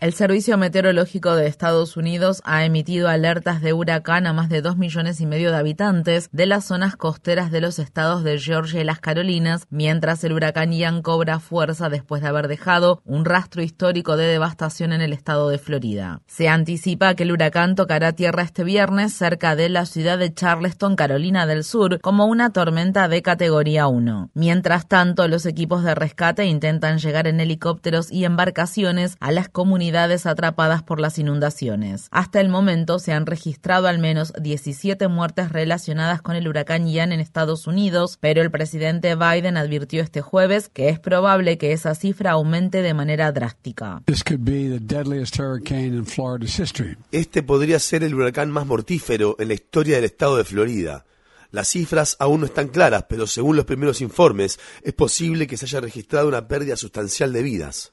El Servicio Meteorológico de Estados Unidos ha emitido alertas de huracán a más de dos millones y medio de habitantes de las zonas costeras de los estados de Georgia y las Carolinas, mientras el huracán Ian cobra fuerza después de haber dejado un rastro histórico de devastación en el estado de Florida. Se anticipa que el huracán tocará tierra este viernes cerca de la ciudad de Charleston, Carolina del Sur, como una tormenta de categoría 1. Mientras tanto, los equipos de rescate intentan llegar en helicópteros y embarcaciones a las comunidades atrapadas por las inundaciones. Hasta el momento se han registrado al menos 17 muertes relacionadas con el huracán Ian en Estados Unidos, pero el presidente Biden advirtió este jueves que es probable que esa cifra aumente de manera drástica. Este podría ser el huracán más mortífero en la historia del estado de Florida. Las cifras aún no están claras, pero según los primeros informes, es posible que se haya registrado una pérdida sustancial de vidas.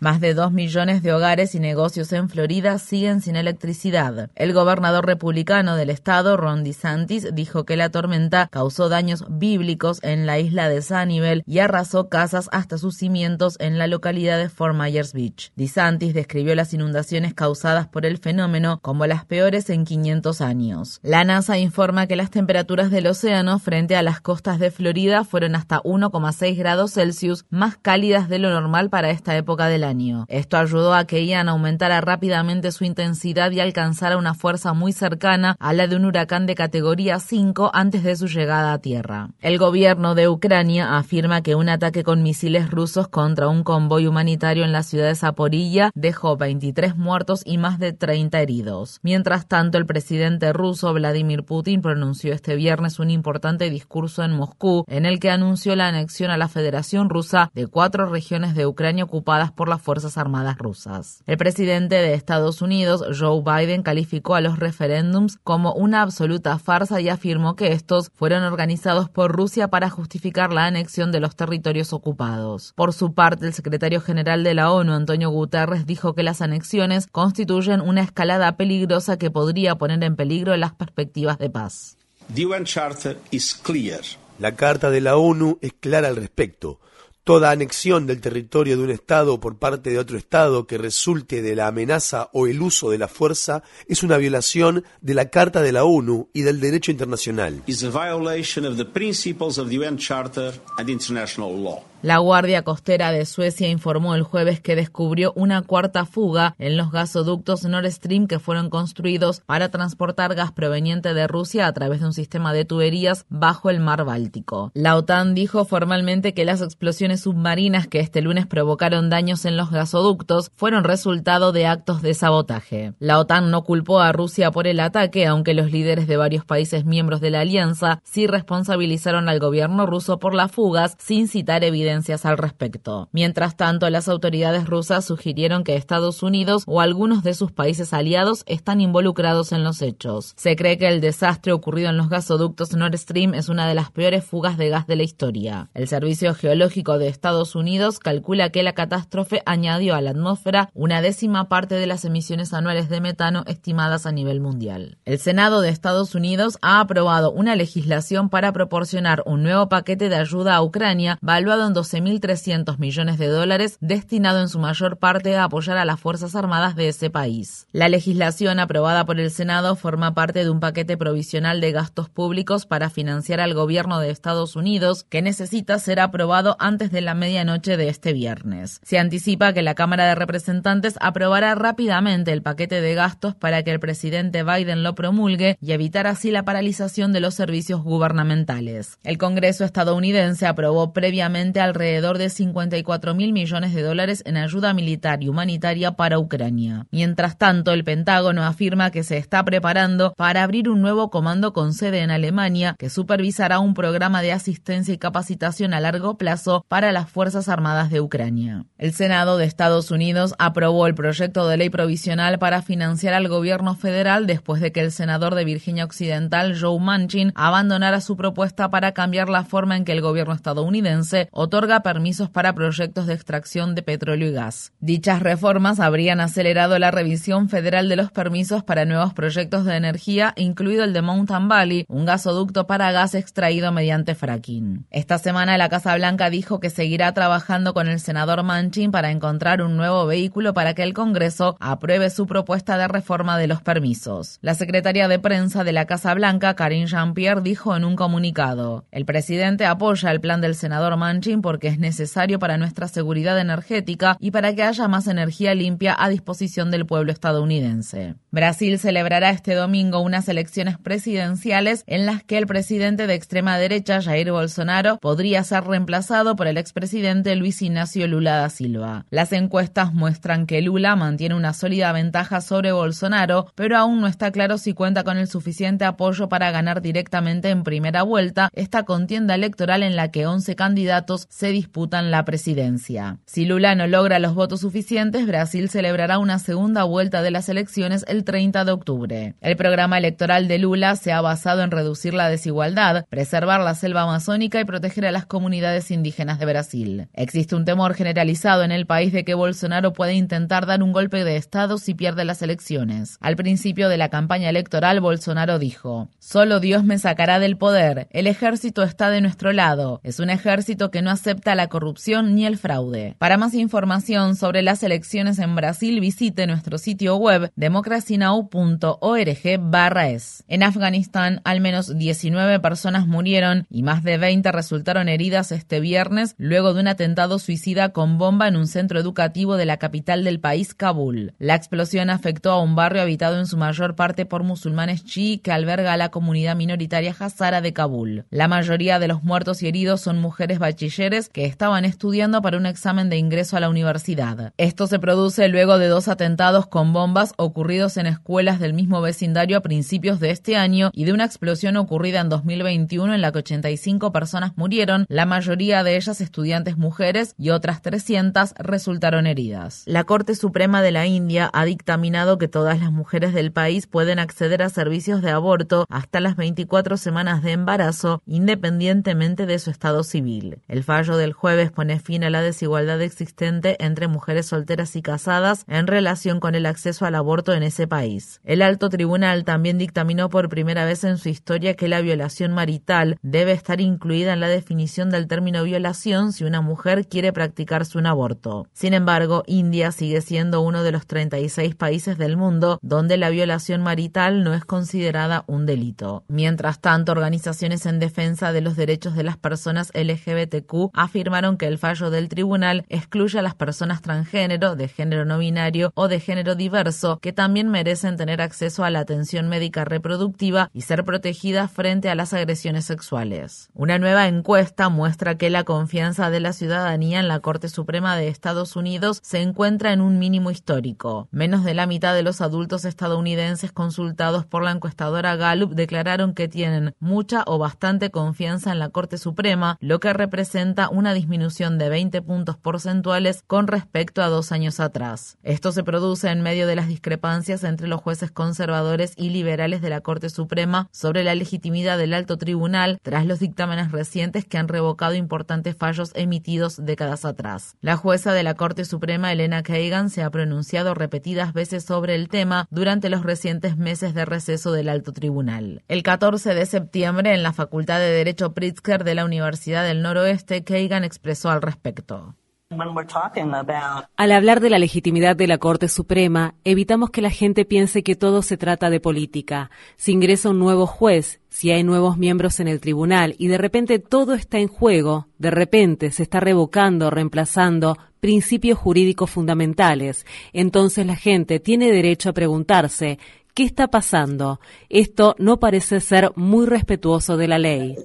Más de dos millones de hogares y negocios en Florida siguen sin electricidad. El gobernador republicano del estado, Ron DeSantis, dijo que la tormenta causó daños bíblicos en la isla de Sanibel y arrasó casas hasta sus cimientos en la localidad de Fort Myers Beach. DeSantis describió las inundaciones causadas por el fenómeno como las peores en 500 años. La NASA informa que las temperaturas del océano frente a las costas de Florida fueron hasta 1,6 grados Celsius más cálidas de lo normal para esta época del año. Esto ayudó a que Ian aumentara rápidamente su intensidad y alcanzara una fuerza muy cercana a la de un huracán de categoría 5 antes de su llegada a tierra. El gobierno de Ucrania afirma que un ataque con misiles rusos contra un convoy humanitario en la ciudad de Zaporilla dejó 23 muertos y más de 30 heridos. Mientras tanto, el presidente ruso Vladimir Putin pronunció este viernes un importante discurso en Moscú en el que anunció la anexión a la Federación Rusa de cuatro regiones de Ucrania ocupadas por las Fuerzas Armadas rusas. El presidente de Estados Unidos, Joe Biden, calificó a los referéndums como una absoluta farsa y afirmó que estos fueron organizados por Rusia para justificar la anexión de los territorios ocupados. Por su parte, el secretario general de la ONU, Antonio Guterres, dijo que las anexiones constituyen una escalada peligrosa que podría poner en peligro las perspectivas de paz. La Carta de la ONU es clara al respecto. Toda anexión del territorio de un Estado por parte de otro Estado que resulte de la amenaza o el uso de la fuerza es una violación de la Carta de la ONU y del derecho internacional. La Guardia Costera de Suecia informó el jueves que descubrió una cuarta fuga en los gasoductos Nord Stream que fueron construidos para transportar gas proveniente de Rusia a través de un sistema de tuberías bajo el mar Báltico. La OTAN dijo formalmente que las explosiones submarinas que este lunes provocaron daños en los gasoductos fueron resultado de actos de sabotaje. La OTAN no culpó a Rusia por el ataque, aunque los líderes de varios países miembros de la alianza sí responsabilizaron al gobierno ruso por las fugas sin citar evidencia al respecto. Mientras tanto, las autoridades rusas sugirieron que Estados Unidos o algunos de sus países aliados están involucrados en los hechos. Se cree que el desastre ocurrido en los gasoductos Nord Stream es una de las peores fugas de gas de la historia. El Servicio Geológico de Estados Unidos calcula que la catástrofe añadió a la atmósfera una décima parte de las emisiones anuales de metano estimadas a nivel mundial. El Senado de Estados Unidos ha aprobado una legislación para proporcionar un nuevo paquete de ayuda a Ucrania valuado en 12.300 millones de dólares destinado en su mayor parte a apoyar a las Fuerzas Armadas de ese país. La legislación aprobada por el Senado forma parte de un paquete provisional de gastos públicos para financiar al gobierno de Estados Unidos que necesita ser aprobado antes de la medianoche de este viernes. Se anticipa que la Cámara de Representantes aprobará rápidamente el paquete de gastos para que el presidente Biden lo promulgue y evitar así la paralización de los servicios gubernamentales. El Congreso estadounidense aprobó previamente alrededor de 54 mil millones de dólares en ayuda militar y humanitaria para Ucrania. Mientras tanto, el Pentágono afirma que se está preparando para abrir un nuevo comando con sede en Alemania que supervisará un programa de asistencia y capacitación a largo plazo para las Fuerzas Armadas de Ucrania. El Senado de Estados Unidos aprobó el proyecto de ley provisional para financiar al gobierno federal después de que el senador de Virginia Occidental, Joe Manchin, abandonara su propuesta para cambiar la forma en que el gobierno estadounidense otorga permisos para proyectos de extracción de petróleo y gas. Dichas reformas habrían acelerado la revisión federal de los permisos para nuevos proyectos de energía, incluido el de Mountain Valley, un gasoducto para gas extraído mediante fracking. Esta semana la Casa Blanca dijo que seguirá trabajando con el senador Manchin para encontrar un nuevo vehículo para que el Congreso apruebe su propuesta de reforma de los permisos. La secretaria de prensa de la Casa Blanca, Karine Jean-Pierre, dijo en un comunicado: El presidente apoya el plan del senador Manchin porque es necesario para nuestra seguridad energética y para que haya más energía limpia a disposición del pueblo estadounidense. Brasil celebrará este domingo unas elecciones presidenciales en las que el presidente de extrema derecha, Jair Bolsonaro, podría ser reemplazado por el expresidente Luis Ignacio Lula da Silva. Las encuestas muestran que Lula mantiene una sólida ventaja sobre Bolsonaro, pero aún no está claro si cuenta con el suficiente apoyo para ganar directamente en primera vuelta esta contienda electoral en la que 11 candidatos se disputan la presidencia. Si Lula no logra los votos suficientes, Brasil celebrará una segunda vuelta de las elecciones el 30 de octubre. El programa electoral de Lula se ha basado en reducir la desigualdad, preservar la selva amazónica y proteger a las comunidades indígenas de Brasil. Existe un temor generalizado en el país de que Bolsonaro puede intentar dar un golpe de Estado si pierde las elecciones. Al principio de la campaña electoral, Bolsonaro dijo, Solo Dios me sacará del poder. El ejército está de nuestro lado. Es un ejército que no acepta la corrupción ni el fraude. Para más información sobre las elecciones en Brasil, visite nuestro sitio web democracynow.org/es. En Afganistán, al menos 19 personas murieron y más de 20 resultaron heridas este viernes luego de un atentado suicida con bomba en un centro educativo de la capital del país, Kabul. La explosión afectó a un barrio habitado en su mayor parte por musulmanes chií que alberga a la comunidad minoritaria hazara de Kabul. La mayoría de los muertos y heridos son mujeres bachilleres que estaban estudiando para un examen de ingreso a la universidad. Esto se produce luego de dos atentados con bombas ocurridos en escuelas del mismo vecindario a principios de este año y de una explosión ocurrida en 2021 en la que 85 personas murieron, la mayoría de ellas estudiantes mujeres y otras 300 resultaron heridas. La Corte Suprema de la India ha dictaminado que todas las mujeres del país pueden acceder a servicios de aborto hasta las 24 semanas de embarazo, independientemente de su estado civil. El fallo del jueves pone fin a la desigualdad existente entre mujeres solteras y casadas en relación con el acceso al aborto en ese país. El alto tribunal también dictaminó por primera vez en su historia que la violación marital debe estar incluida en la definición del término violación si una mujer quiere practicarse un aborto. Sin embargo, India sigue siendo uno de los 36 países del mundo donde la violación marital no es considerada un delito. Mientras tanto, organizaciones en defensa de los derechos de las personas LGBTQ afirmaron que el fallo del tribunal excluye a las personas transgénero, de género no binario o de género diverso que también merecen tener acceso a la atención médica reproductiva y ser protegidas frente a las agresiones sexuales. Una nueva encuesta muestra que la confianza de la ciudadanía en la Corte Suprema de Estados Unidos se encuentra en un mínimo histórico. Menos de la mitad de los adultos estadounidenses consultados por la encuestadora Gallup declararon que tienen mucha o bastante confianza en la Corte Suprema, lo que representa una disminución de 20 puntos porcentuales con respecto a dos años atrás. Esto se produce en medio de las discrepancias entre los jueces conservadores y liberales de la Corte Suprema sobre la legitimidad del alto tribunal tras los dictámenes recientes que han revocado importantes fallos emitidos décadas atrás. La jueza de la Corte Suprema, Elena Kagan, se ha pronunciado repetidas veces sobre el tema durante los recientes meses de receso del alto tribunal. El 14 de septiembre, en la Facultad de Derecho Pritzker de la Universidad del Noroeste, Kagan expresó al respecto. Al hablar de la legitimidad de la Corte Suprema, evitamos que la gente piense que todo se trata de política. Si ingresa un nuevo juez, si hay nuevos miembros en el tribunal y de repente todo está en juego, de repente se está revocando, reemplazando principios jurídicos fundamentales, entonces la gente tiene derecho a preguntarse ¿Qué está pasando? Esto no parece ser muy respetuoso de la ley.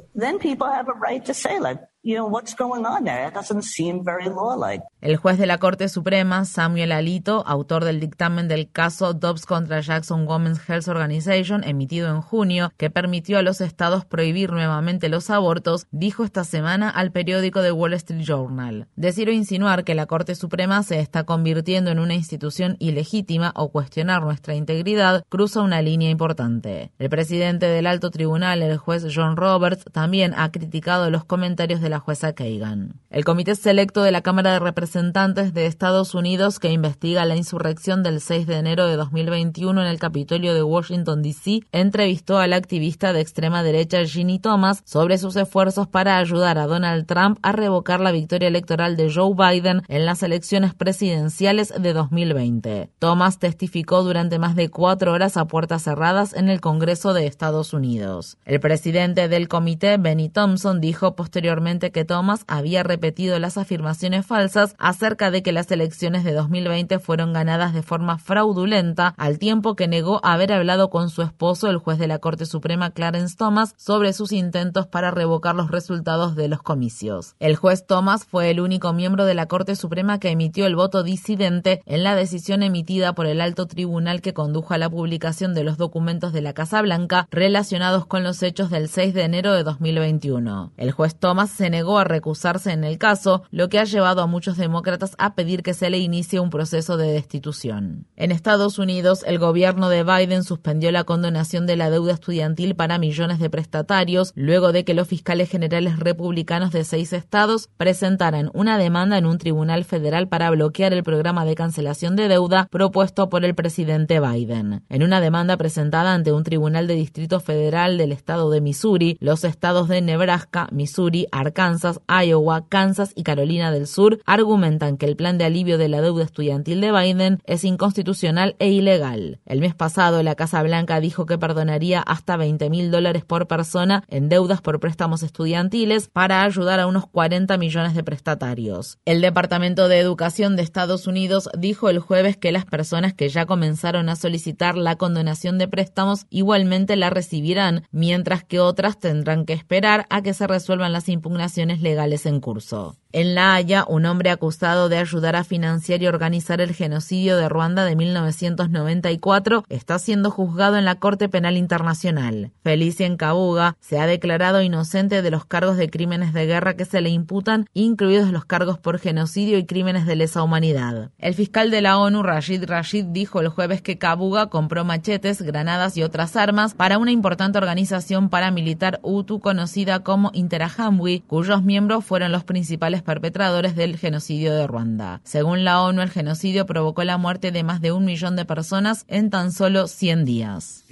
El juez de la Corte Suprema, Samuel Alito, autor del dictamen del caso Dobbs contra Jackson Women's Health Organization, emitido en junio, que permitió a los estados prohibir nuevamente los abortos, dijo esta semana al periódico The Wall Street Journal. Decir o insinuar que la Corte Suprema se está convirtiendo en una institución ilegítima o cuestionar nuestra integridad cruza una línea importante. El presidente del alto tribunal, el juez John Roberts, también ha criticado los comentarios de la jueza Kagan. El Comité Selecto de la Cámara de Representantes de Estados Unidos que investiga la insurrección del 6 de enero de 2021 en el Capitolio de Washington, D.C., entrevistó al activista de extrema derecha Ginny Thomas sobre sus esfuerzos para ayudar a Donald Trump a revocar la victoria electoral de Joe Biden en las elecciones presidenciales de 2020. Thomas testificó durante más de cuatro horas a puertas cerradas en el Congreso de Estados Unidos. El presidente del comité, Benny Thompson, dijo posteriormente que Thomas había repetido las afirmaciones falsas acerca de que las elecciones de 2020 fueron ganadas de forma fraudulenta, al tiempo que negó haber hablado con su esposo, el juez de la Corte Suprema Clarence Thomas, sobre sus intentos para revocar los resultados de los comicios. El juez Thomas fue el único miembro de la Corte Suprema que emitió el voto disidente en la decisión emitida por el alto tribunal que condujo a la publicación de los documentos de la Casa Blanca relacionados con los hechos del 6 de enero de 2021. El juez Thomas se negó a recusarse en el caso, lo que ha llevado a muchos demócratas a pedir que se le inicie un proceso de destitución. En Estados Unidos, el gobierno de Biden suspendió la condonación de la deuda estudiantil para millones de prestatarios luego de que los fiscales generales republicanos de seis estados presentaran una demanda en un tribunal federal para bloquear el programa de cancelación de deuda propuesto por el presidente Biden. En una demanda presentada ante un tribunal de distrito federal del estado de Missouri, los estados de Nebraska, Missouri, Arkansas, Kansas, Iowa, Kansas y Carolina del Sur argumentan que el plan de alivio de la deuda estudiantil de Biden es inconstitucional e ilegal. El mes pasado, la Casa Blanca dijo que perdonaría hasta 20 mil dólares por persona en deudas por préstamos estudiantiles para ayudar a unos 40 millones de prestatarios. El Departamento de Educación de Estados Unidos dijo el jueves que las personas que ya comenzaron a solicitar la condonación de préstamos igualmente la recibirán, mientras que otras tendrán que esperar a que se resuelvan las impugnaciones legales en curso. En La Haya, un hombre acusado de ayudar a financiar y organizar el genocidio de Ruanda de 1994 está siendo juzgado en la Corte Penal Internacional. Felicien Kabuga se ha declarado inocente de los cargos de crímenes de guerra que se le imputan, incluidos los cargos por genocidio y crímenes de lesa humanidad. El fiscal de la ONU, Rashid Rashid, dijo el jueves que Kabuga compró machetes, granadas y otras armas para una importante organización paramilitar Hutu conocida como Interahamwe, cuyos miembros fueron los principales perpetradores del genocidio de Ruanda. Según la ONU, el genocidio provocó la muerte de más de un millón de personas en tan solo 100 días.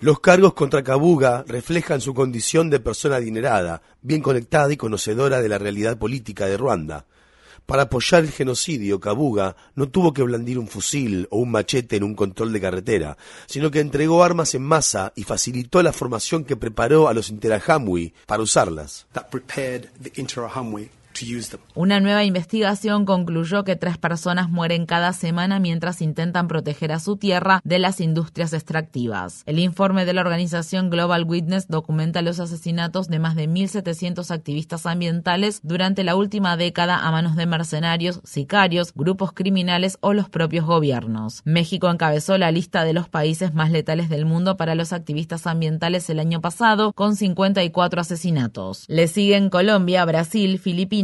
Los cargos contra Kabuga reflejan su condición de persona adinerada, bien conectada y conocedora de la realidad política de Ruanda. Para apoyar el genocidio, Kabuga no tuvo que blandir un fusil o un machete en un control de carretera, sino que entregó armas en masa y facilitó la formación que preparó a los Interahamwe para usarlas. Una nueva investigación concluyó que tres personas mueren cada semana mientras intentan proteger a su tierra de las industrias extractivas. El informe de la organización Global Witness documenta los asesinatos de más de 1.700 activistas ambientales durante la última década a manos de mercenarios, sicarios, grupos criminales o los propios gobiernos. México encabezó la lista de los países más letales del mundo para los activistas ambientales el año pasado, con 54 asesinatos. Le siguen Colombia, Brasil, Filipinas,